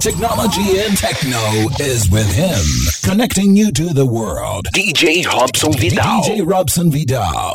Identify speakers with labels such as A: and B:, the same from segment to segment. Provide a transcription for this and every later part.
A: Technology and techno is with him, connecting you to the world.
B: DJ Robson Vidal.
A: DJ Robson Vidal.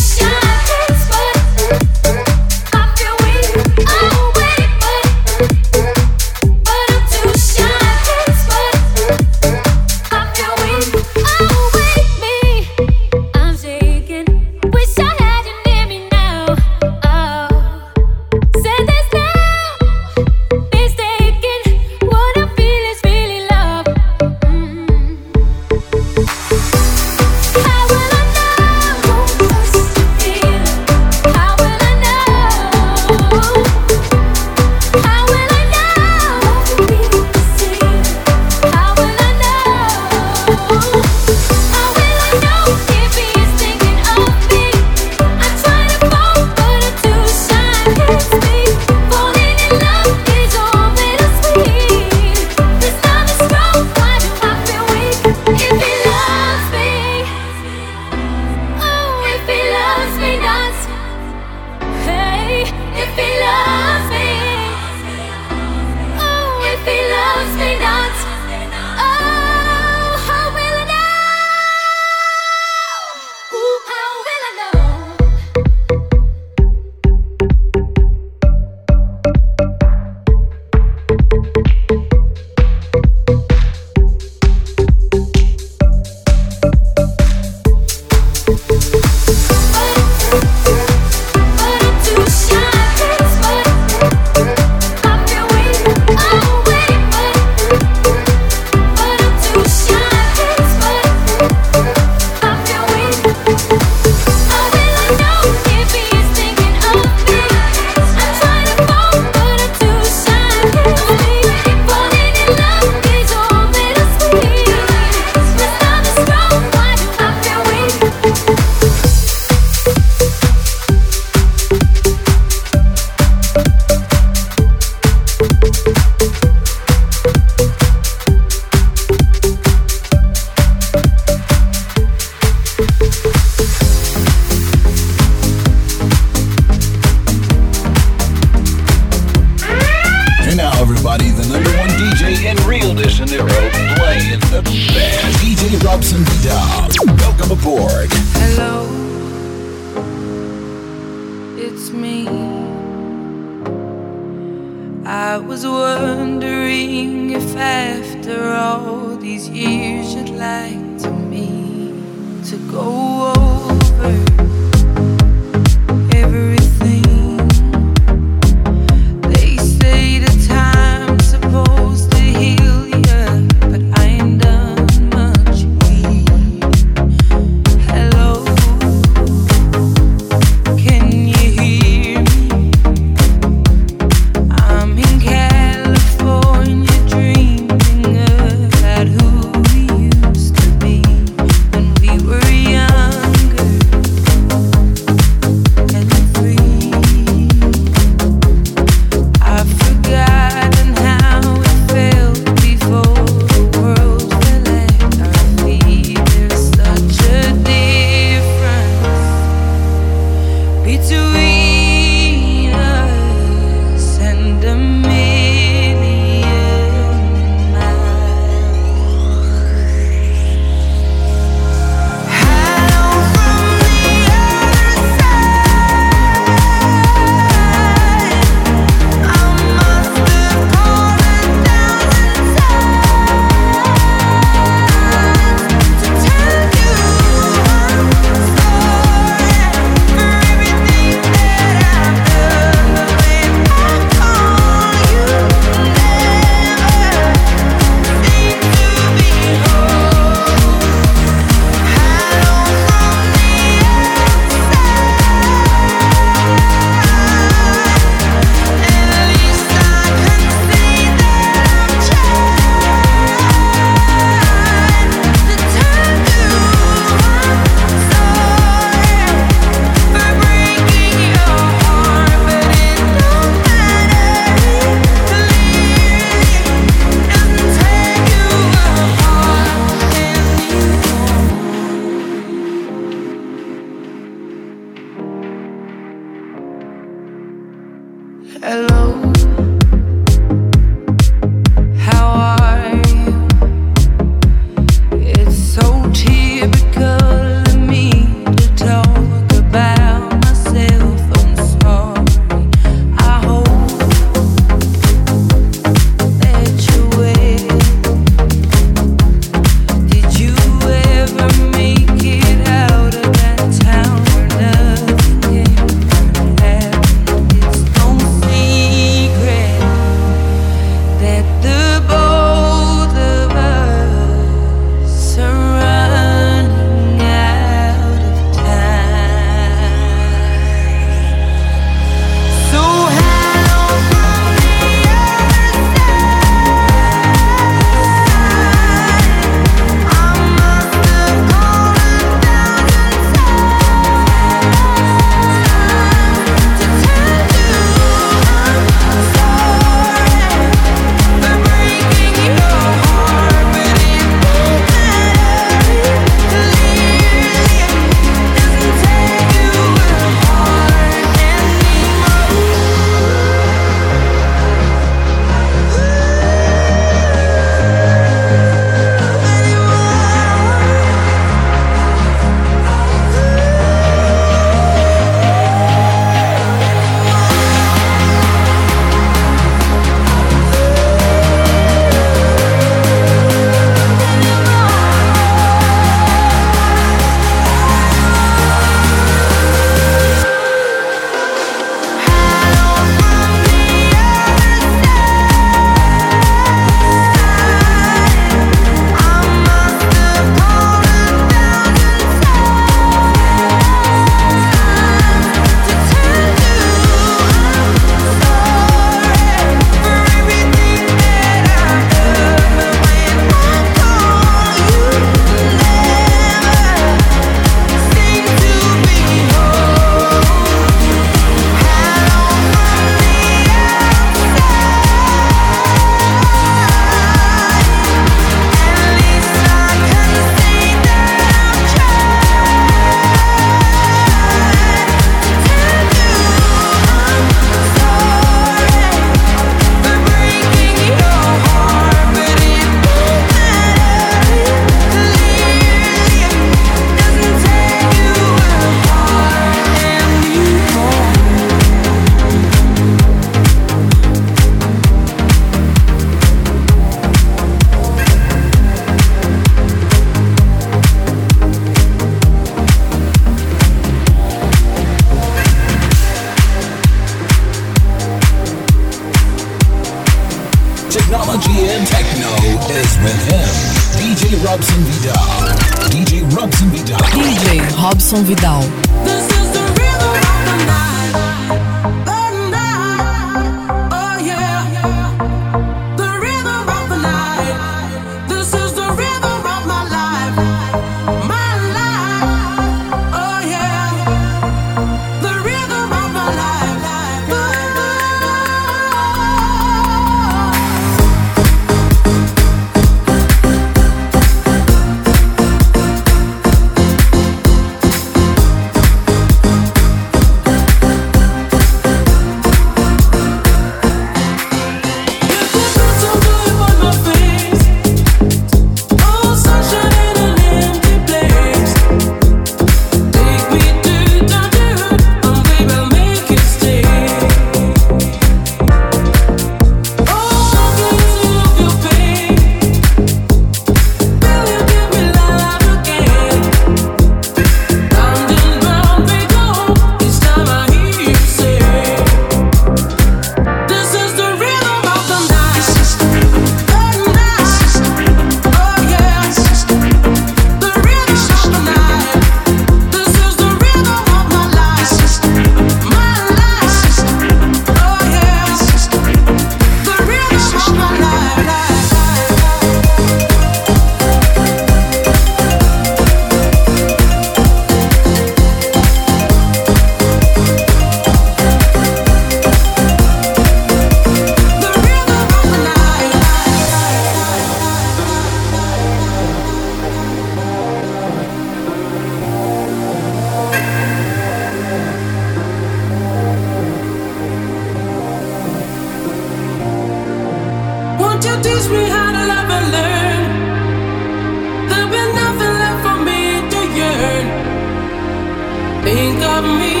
C: love me.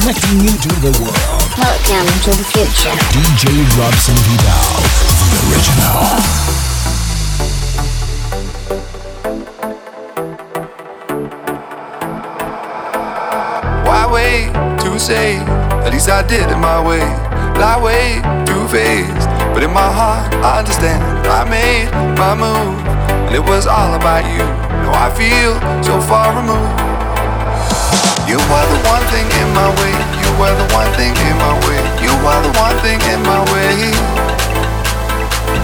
A: Connecting you to the world.
D: Welcome to the future.
A: DJ Robson Vidal, the original.
E: Why wait to say? At least I did it my way. Lie way too faced, but in my heart I understand. I made my move, and it was all about you. Now I feel so far removed. You are the one thing in my way. You are the one thing in my way. You are the one thing in my way.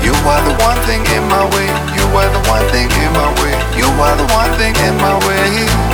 E: You the one thing in my way. You the one thing in my way. You the one thing in my way.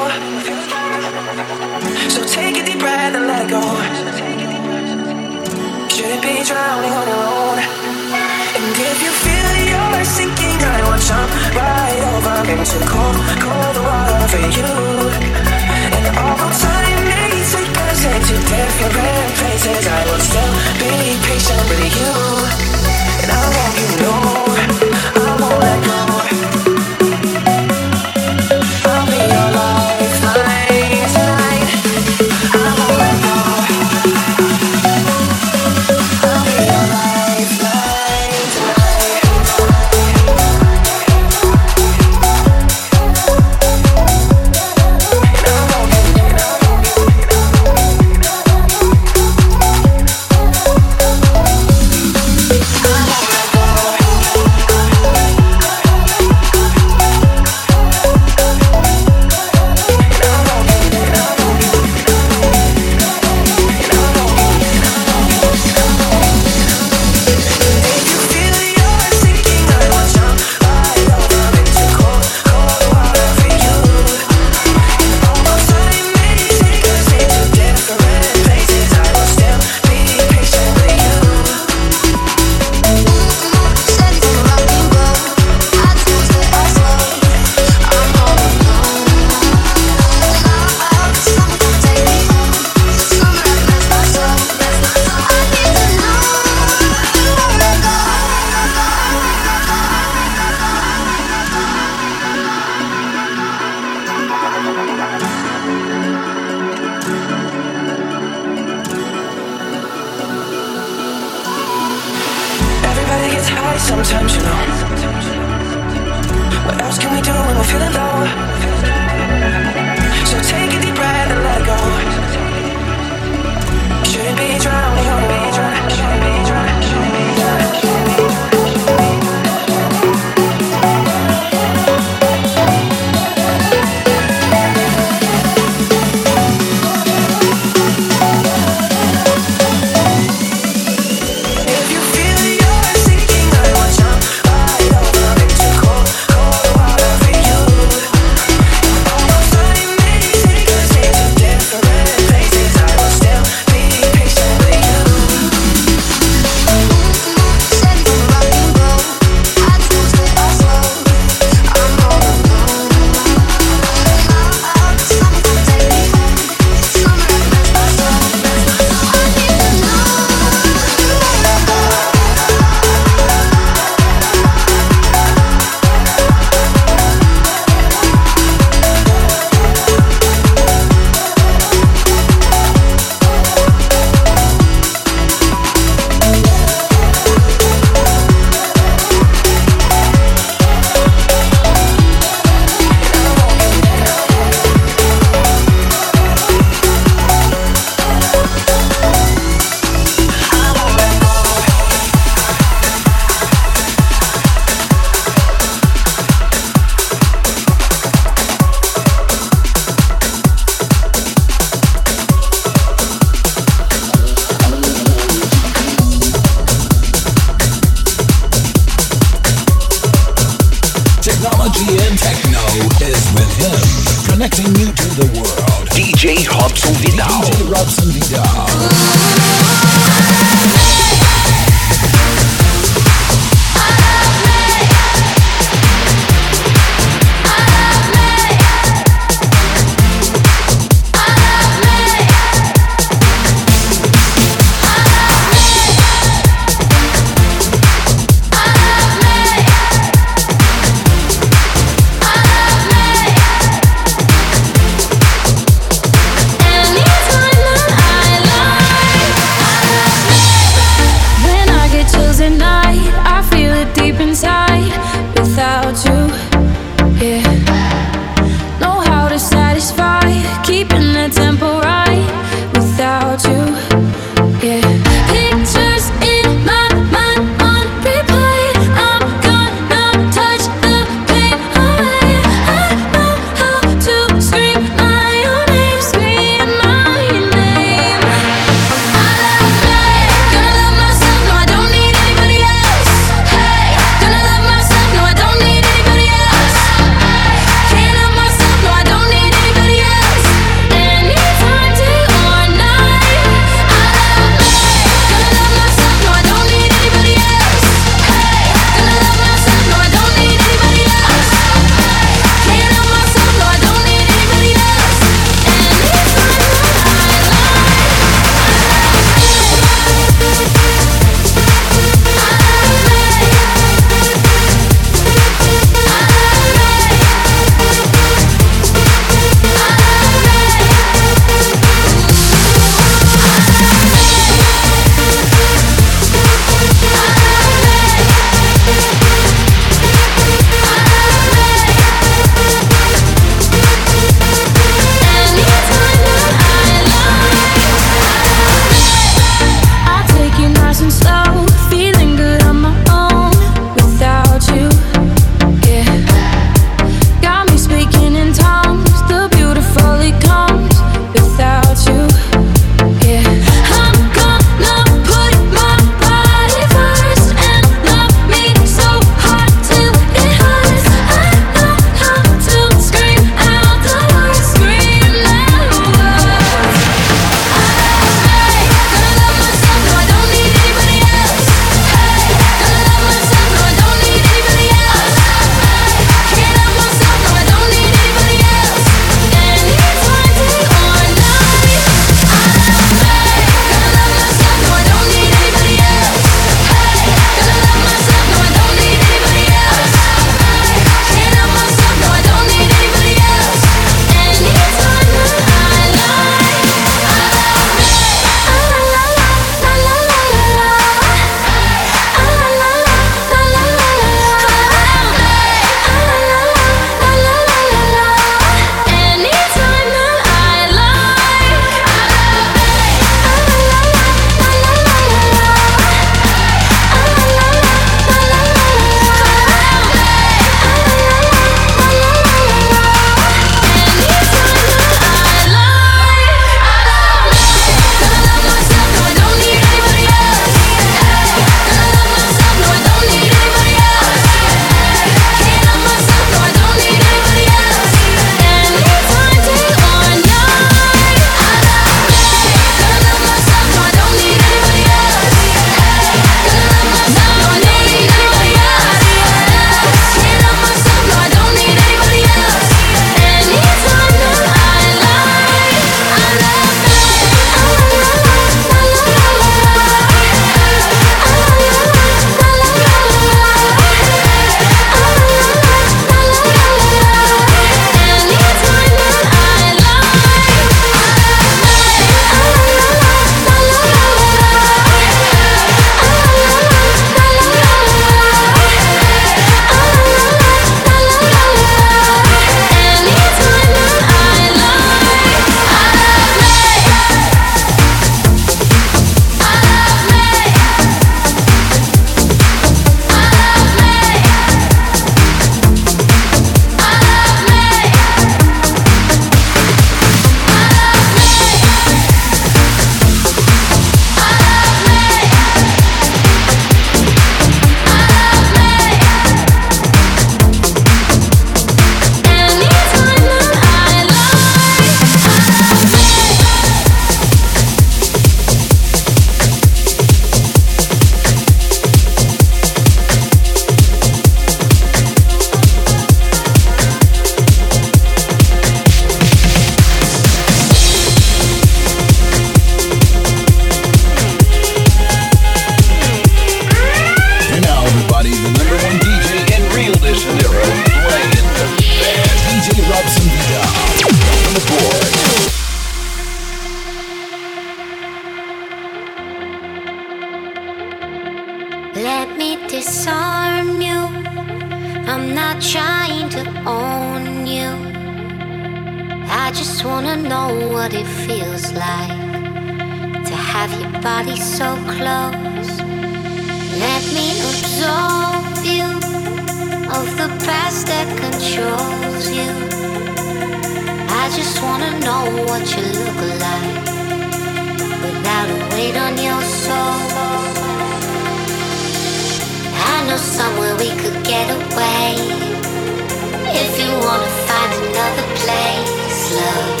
D: To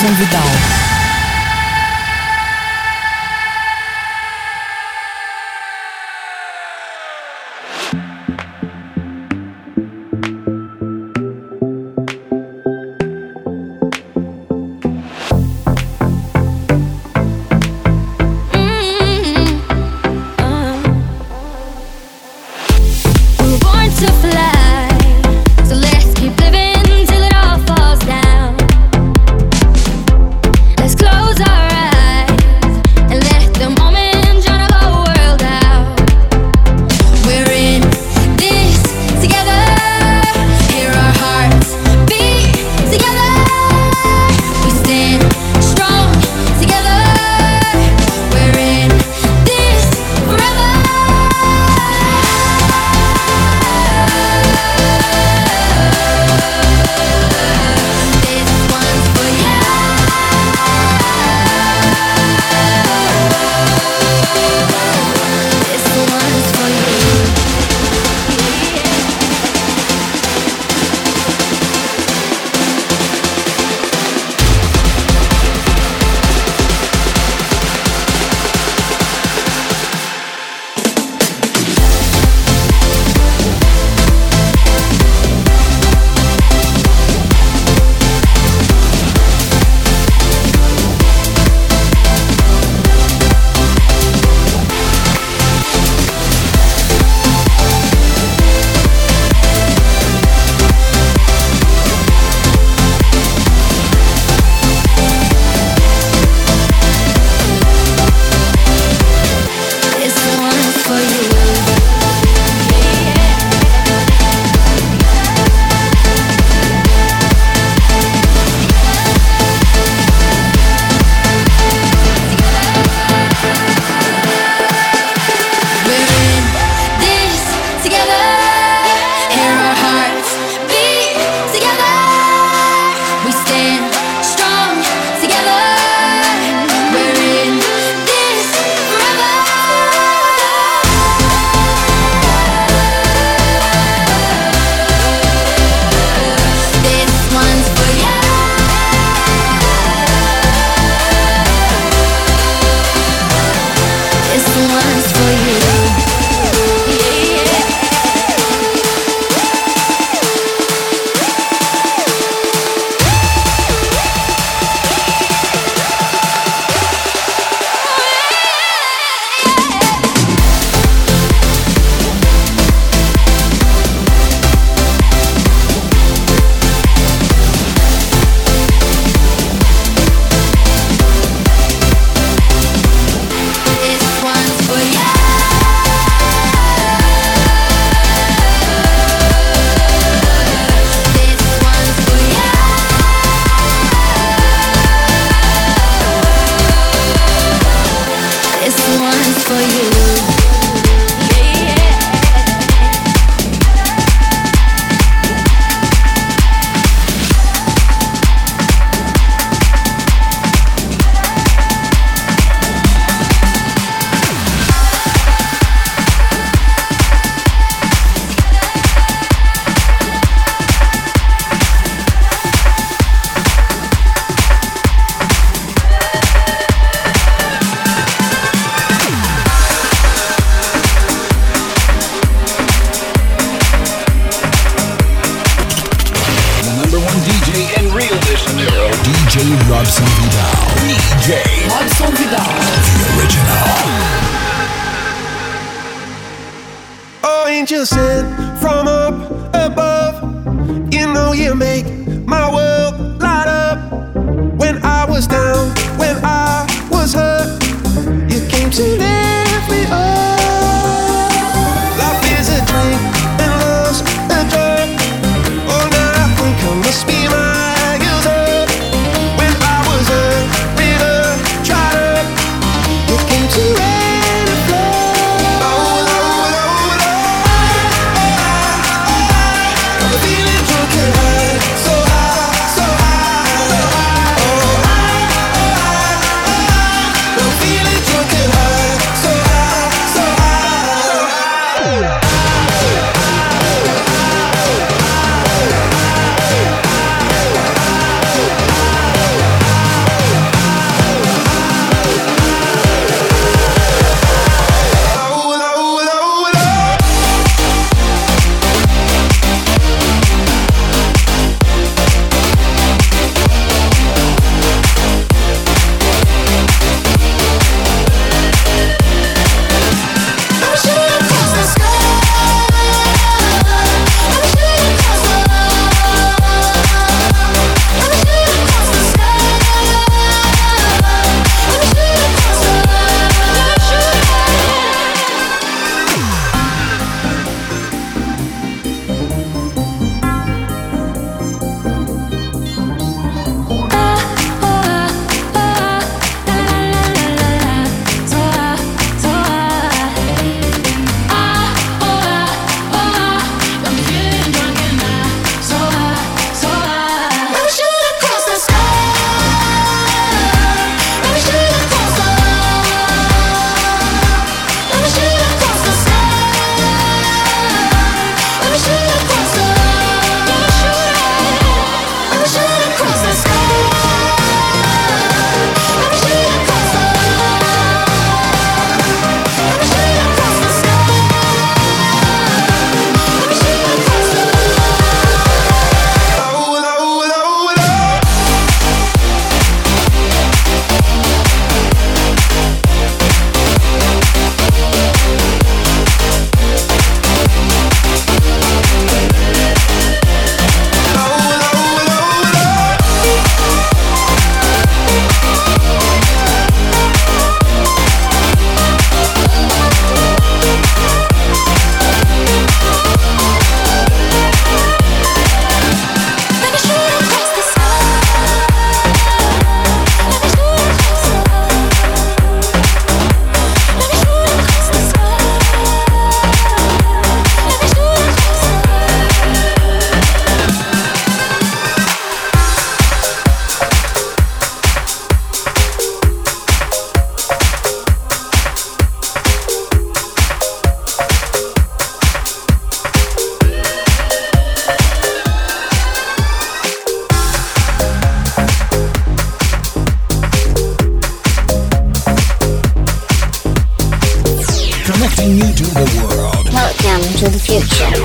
D: fly. So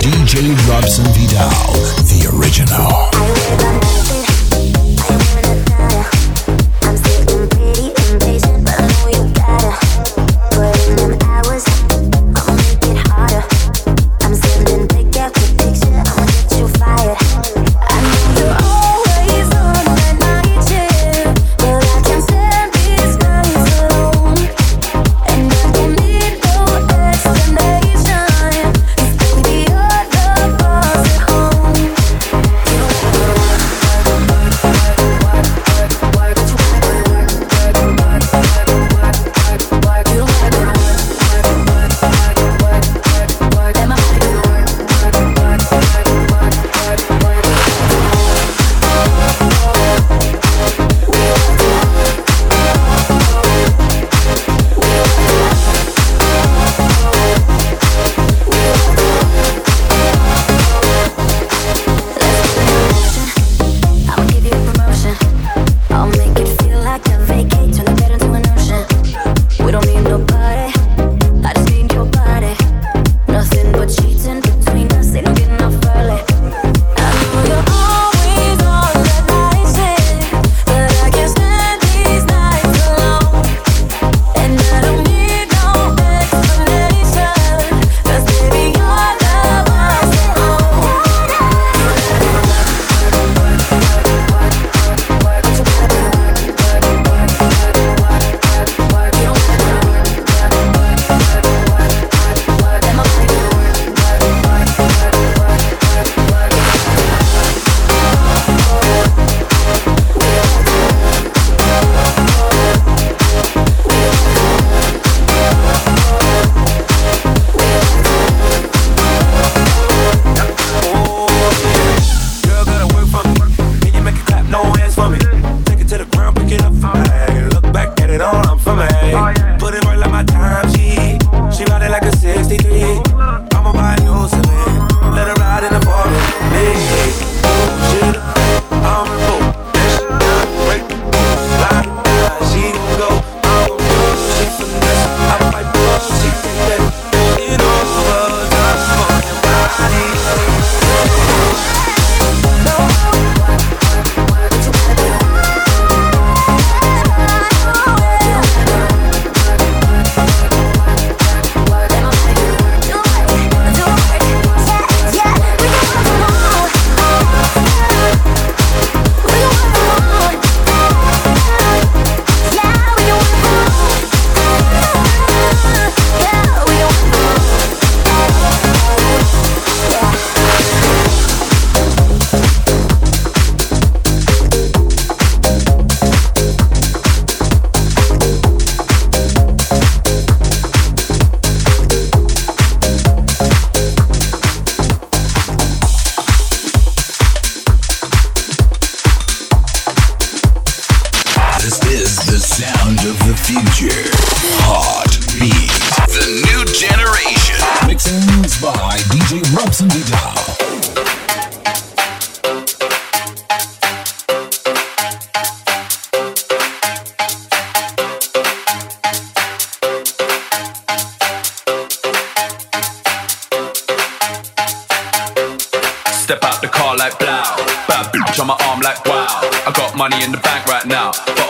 A: DJ Robson Vidal. The original.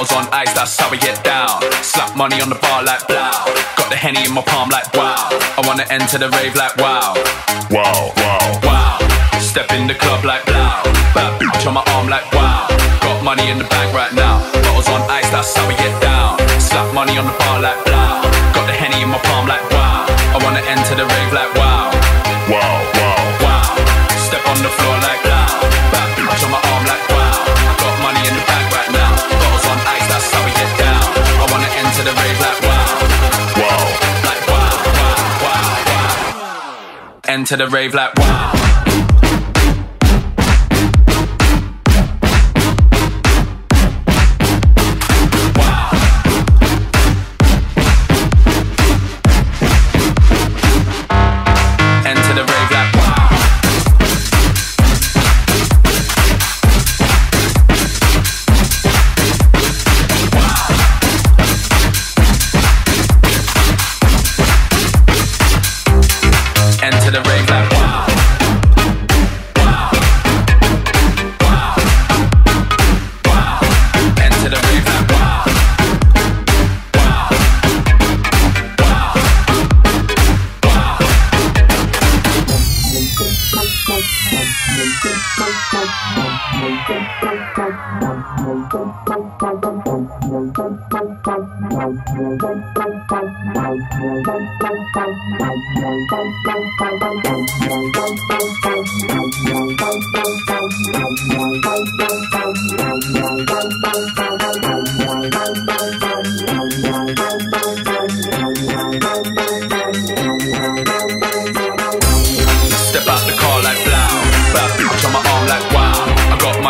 F: Bottles on ice, that's how we get down. Slap money on the bar like blow. Got the henny in my palm like wow. I wanna enter the rave like wow. Wow, wow, wow. Step in the club like blow. Bad bitch on my arm like wow. Got money in the bank right now. Bottles on ice, that's how we get down. Slap money on the bar like blow. Got the henny in my palm like wow. I wanna enter the rave like. Wow, Enter the rave like wow.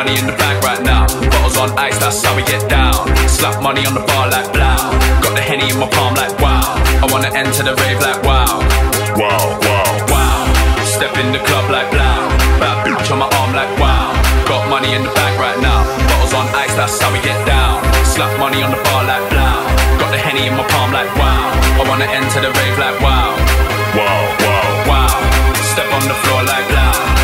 F: Money in the bag right now. Bottles on ice, that's how we get down. Slap money on the bar like blow. Got the henny in my palm like wow. I wanna enter the rave like wow. Wow, wow, wow. Step in the club like blow. Bad bitch on my arm like wow. Got money in the bag right now. Bottles on ice, that's how we get down. Slap money on the bar like blow. Got the henny in my palm like wow. I wanna enter the rave like wow. Wow, wow, wow. Step on the floor like loud.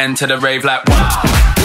F: Enter the rave like wow.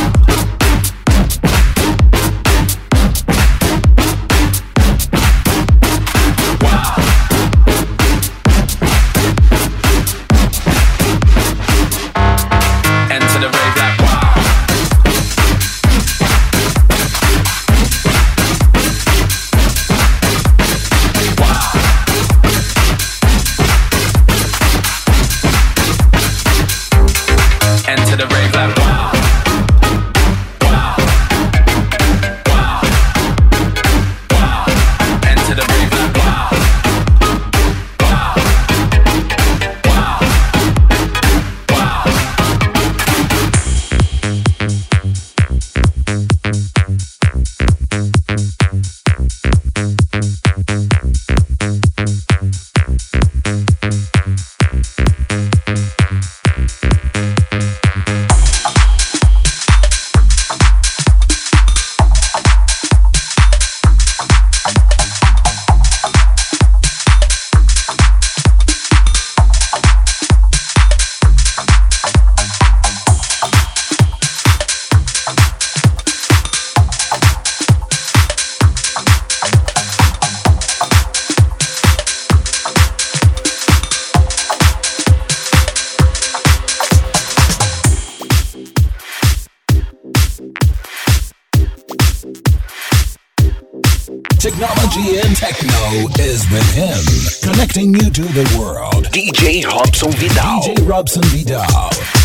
A: Techno is with him, connecting you to the world.
B: DJ Robson Vidal.
A: DJ Robson Vidal.